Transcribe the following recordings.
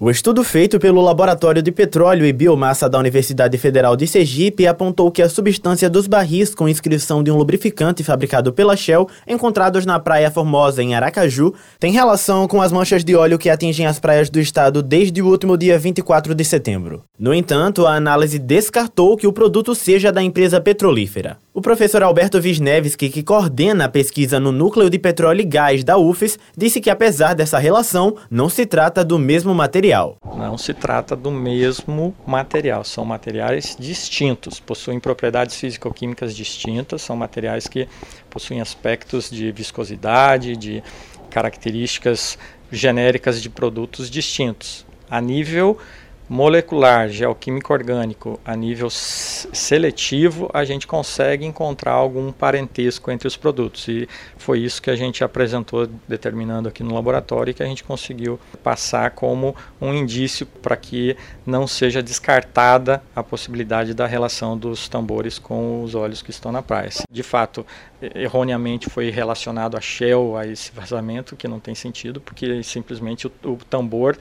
O estudo feito pelo Laboratório de Petróleo e Biomassa da Universidade Federal de Sergipe apontou que a substância dos barris com inscrição de um lubrificante fabricado pela Shell, encontrados na Praia Formosa, em Aracaju, tem relação com as manchas de óleo que atingem as praias do estado desde o último dia 24 de setembro. No entanto, a análise descartou que o produto seja da empresa petrolífera. O professor Alberto Wisniewski, que coordena a pesquisa no Núcleo de Petróleo e Gás da UFES, disse que apesar dessa relação, não se trata do mesmo material. Não se trata do mesmo material, são materiais distintos, possuem propriedades físico-químicas distintas, são materiais que possuem aspectos de viscosidade, de características genéricas de produtos distintos. A nível molecular, geoquímico orgânico, a nível seletivo, a gente consegue encontrar algum parentesco entre os produtos. E foi isso que a gente apresentou, determinando aqui no laboratório, e que a gente conseguiu passar como um indício para que não seja descartada a possibilidade da relação dos tambores com os óleos que estão na praia. De fato, erroneamente foi relacionado a Shell, a esse vazamento, que não tem sentido, porque simplesmente o, o tambor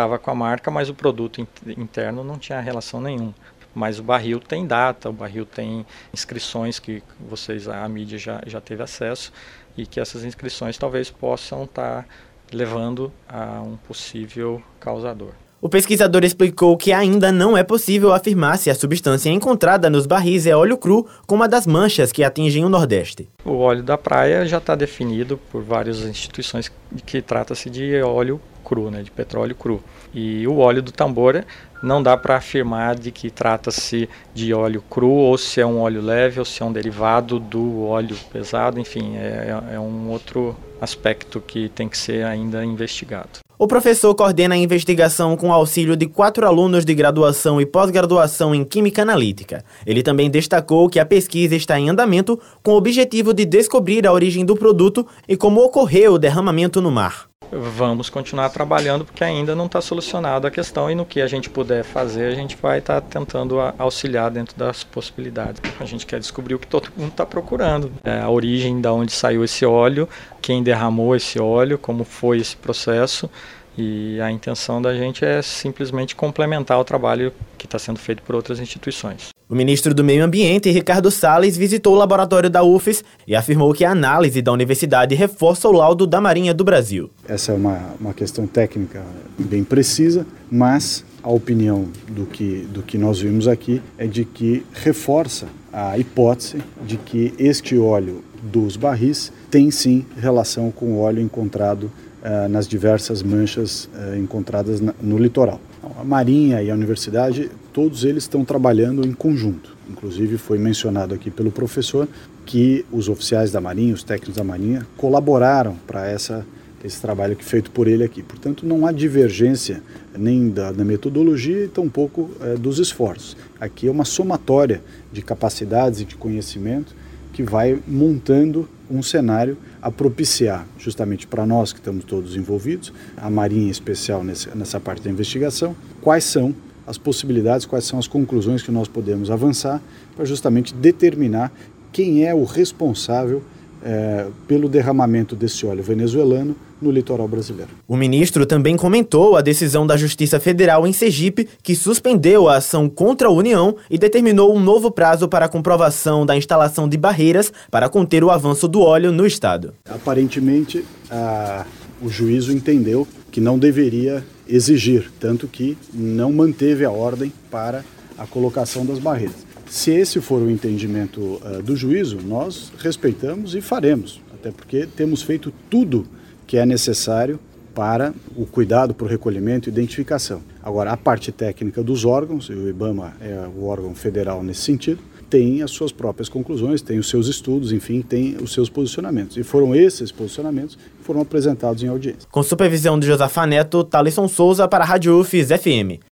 estava com a marca, mas o produto interno não tinha relação nenhuma. Mas o barril tem data, o barril tem inscrições que vocês, a mídia já, já teve acesso e que essas inscrições talvez possam estar tá levando a um possível causador. O pesquisador explicou que ainda não é possível afirmar se a substância encontrada nos barris é óleo cru, como a das manchas que atingem o Nordeste. O óleo da praia já está definido por várias instituições que trata-se de óleo cru, né, de petróleo cru. E o óleo do tambor não dá para afirmar de que trata-se de óleo cru ou se é um óleo leve ou se é um derivado do óleo pesado, enfim, é, é um outro aspecto que tem que ser ainda investigado. O professor coordena a investigação com auxílio de quatro alunos de graduação e pós-graduação em Química Analítica. Ele também destacou que a pesquisa está em andamento com o objetivo de descobrir a origem do produto e como ocorreu o derramamento no mar vamos continuar trabalhando porque ainda não está solucionada a questão e no que a gente puder fazer a gente vai estar tá tentando auxiliar dentro das possibilidades. A gente quer descobrir o que todo mundo está procurando, é, a origem da onde saiu esse óleo, quem derramou esse óleo, como foi esse processo e a intenção da gente é simplesmente complementar o trabalho que está sendo feito por outras instituições. O ministro do Meio Ambiente, Ricardo Salles, visitou o laboratório da UFES e afirmou que a análise da universidade reforça o laudo da Marinha do Brasil. Essa é uma, uma questão técnica bem precisa, mas a opinião do que, do que nós vimos aqui é de que reforça a hipótese de que este óleo dos barris tem sim relação com o óleo encontrado uh, nas diversas manchas uh, encontradas na, no litoral. A Marinha e a universidade, todos eles estão trabalhando em conjunto. Inclusive foi mencionado aqui pelo professor que os oficiais da Marinha, os técnicos da Marinha, colaboraram para essa esse trabalho que feito por ele aqui. Portanto, não há divergência nem da, da metodologia e tampouco é, dos esforços. Aqui é uma somatória de capacidades e de conhecimento que vai montando um cenário a propiciar, justamente para nós que estamos todos envolvidos, a Marinha em especial nessa parte da investigação, quais são as possibilidades, quais são as conclusões que nós podemos avançar para justamente determinar quem é o responsável é, pelo derramamento desse óleo venezuelano no litoral brasileiro. O ministro também comentou a decisão da Justiça Federal em Sergipe, que suspendeu a ação contra a União e determinou um novo prazo para a comprovação da instalação de barreiras para conter o avanço do óleo no estado. Aparentemente, a, o juízo entendeu que não deveria exigir, tanto que não manteve a ordem para a colocação das barreiras. Se esse for o entendimento uh, do juízo, nós respeitamos e faremos, até porque temos feito tudo que é necessário para o cuidado para o recolhimento e identificação. Agora, a parte técnica dos órgãos, e o IBAMA é o órgão federal nesse sentido, tem as suas próprias conclusões, tem os seus estudos, enfim, tem os seus posicionamentos. E foram esses posicionamentos que foram apresentados em audiência. Com supervisão de Josafa Neto, Thaleson Souza para a Rádio UFIS FM.